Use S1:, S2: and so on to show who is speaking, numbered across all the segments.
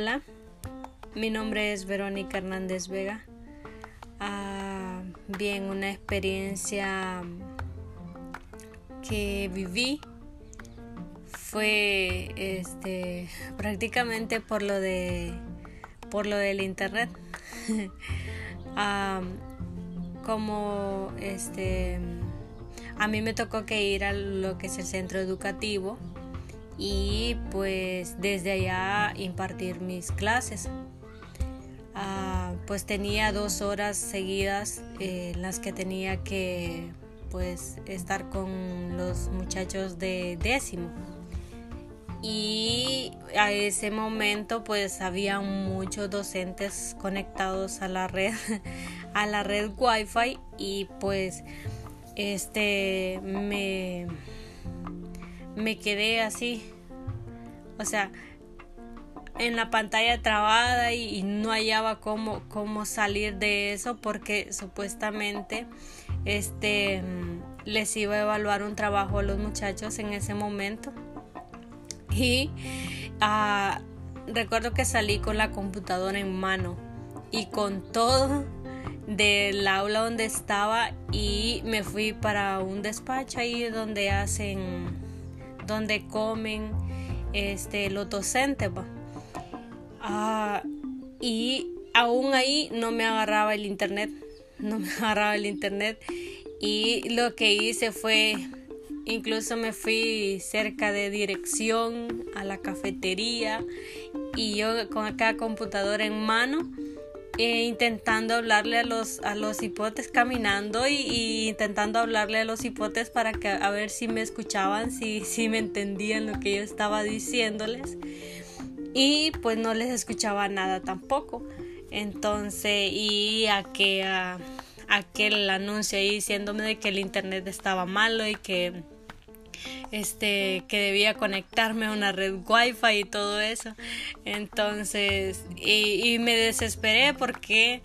S1: Hola, mi nombre es Verónica Hernández Vega. Ah, bien, una experiencia que viví fue este prácticamente por lo de por lo del internet. Ah, como este a mí me tocó que ir a lo que es el centro educativo y pues desde allá impartir mis clases. Ah, pues tenía dos horas seguidas eh, en las que tenía que pues estar con los muchachos de décimo y a ese momento pues había muchos docentes conectados a la red a la red wifi y pues este me me quedé así. O sea, en la pantalla trabada y, no hallaba cómo, cómo salir de eso porque supuestamente este les iba a evaluar un trabajo a los muchachos en ese momento. Y ah, recuerdo que salí con la computadora en mano y con todo del aula donde estaba y me fui para un despacho ahí donde hacen donde comen este, los docentes. Ah, y aún ahí no me agarraba el internet, no me agarraba el internet. Y lo que hice fue, incluso me fui cerca de dirección a la cafetería y yo con acá computadora en mano eh, intentando hablarle a los, a los hipotes caminando y, intentando hablarle a los hipotes para que a ver si me escuchaban, si, si me entendían lo que yo estaba diciéndoles. Y pues no les escuchaba nada tampoco. Entonces, y a que a, aquel anuncio ahí diciéndome de que el internet estaba malo y que este que debía conectarme a una red wifi y todo eso. Entonces y, me desesperé porque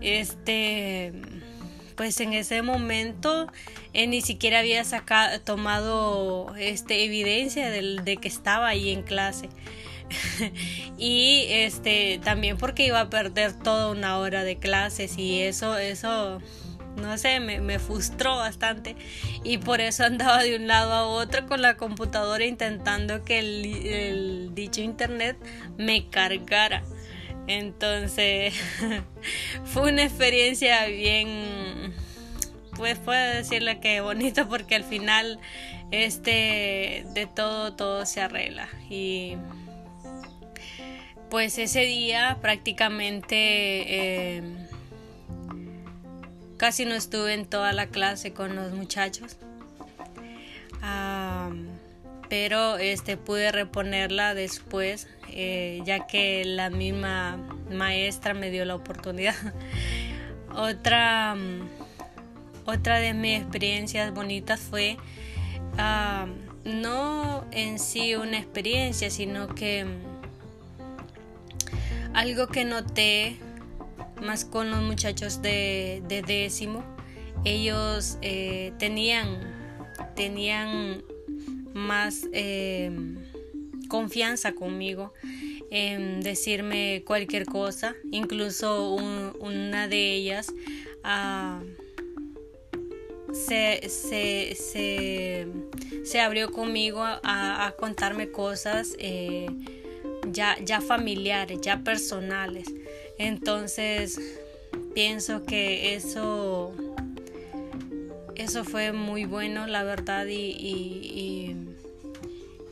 S1: este pues en ese momento eh, ni siquiera había sacado tomado este evidencia de que estaba ahí en clase. Y este también porque iba a perder toda una hora de clases y eso eso no sé, me, frustró bastante y por eso andaba de un lado a otro con la computadora intentando que el, dicho internet me cargara. Entonces fue una experiencia bien, pues puedo decirle que bonito porque al final este de todo todo se arregla y pues ese día prácticamente eh, Casi no estuve en toda la clase con los muchachos. pero este pude reponerla después eh, ya que la misma maestra me dio la oportunidad otra otra de mis experiencias bonitas fue no en sí una experiencia sino que algo que noté más con los muchachos de, décimo, ellos eh, tenían, tenían más eh, confianza conmigo en decirme cualquier cosa, incluso una de ellas ah, se, se, abrió conmigo a, contarme cosas eh, ya, ya familiares, ya personales. Entonces, pienso que eso, eso fue muy bueno, la verdad, y,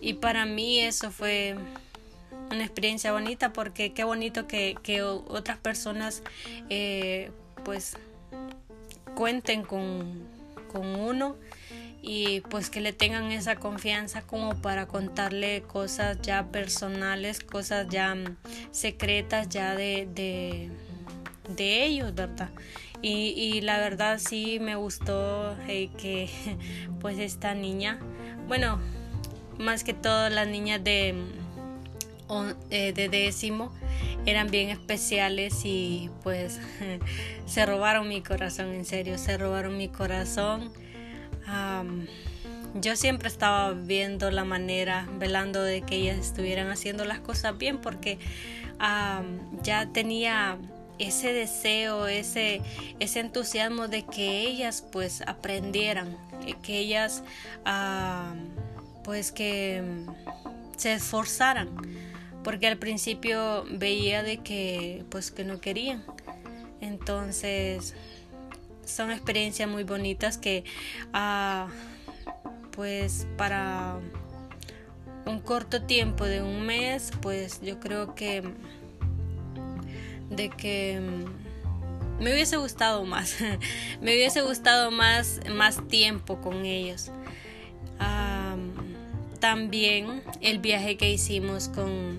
S1: y, para mí eso fue una experiencia bonita porque qué bonito que, otras personas eh, pues cuenten con, con uno y pues que le tengan esa confianza como para contarle cosas ya personales, cosas ya mm, secretas ya de, de, ellos, ¿verdad? Y, la verdad sí me gustó eh, que pues esta niña, bueno, más que todas las niñas de, mm, eh, de décimo eran bien especiales y pues se robaron mi corazón, en serio, se robaron mi corazón yo siempre estaba viendo la manera, velando de que ellas estuvieran haciendo las cosas bien, porque ya tenía ese deseo, ese, ese entusiasmo de que ellas pues aprendieran, que ellas pues que se esforzaran, porque al principio veía de que pues que no querían. Entonces son experiencias muy bonitas que ah, pues para un corto tiempo de un mes pues yo creo que de que me hubiese gustado más me hubiese gustado más más tiempo con ellos. También el viaje que hicimos con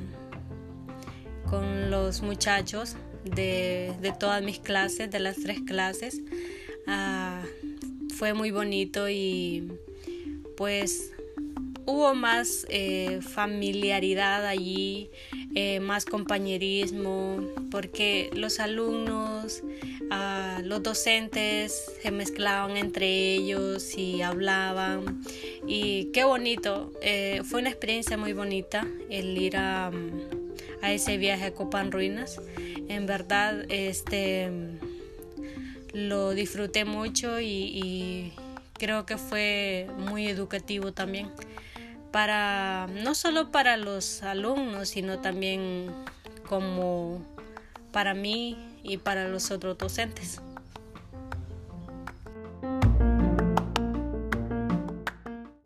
S1: con los muchachos de, de todas mis clases de las tres clases Ah, fue muy bonito y pues hubo más eh, familiaridad allí, eh, más compañerismo, porque los alumnos, ah, los docentes se mezclaban entre ellos y hablaban. Y qué bonito, eh, fue una experiencia muy bonita el ir a, a ese viaje a Copan Ruinas. En verdad, este lo disfruté mucho y, creo que fue muy educativo también para no solo para los alumnos sino también como para mí y para los otros docentes.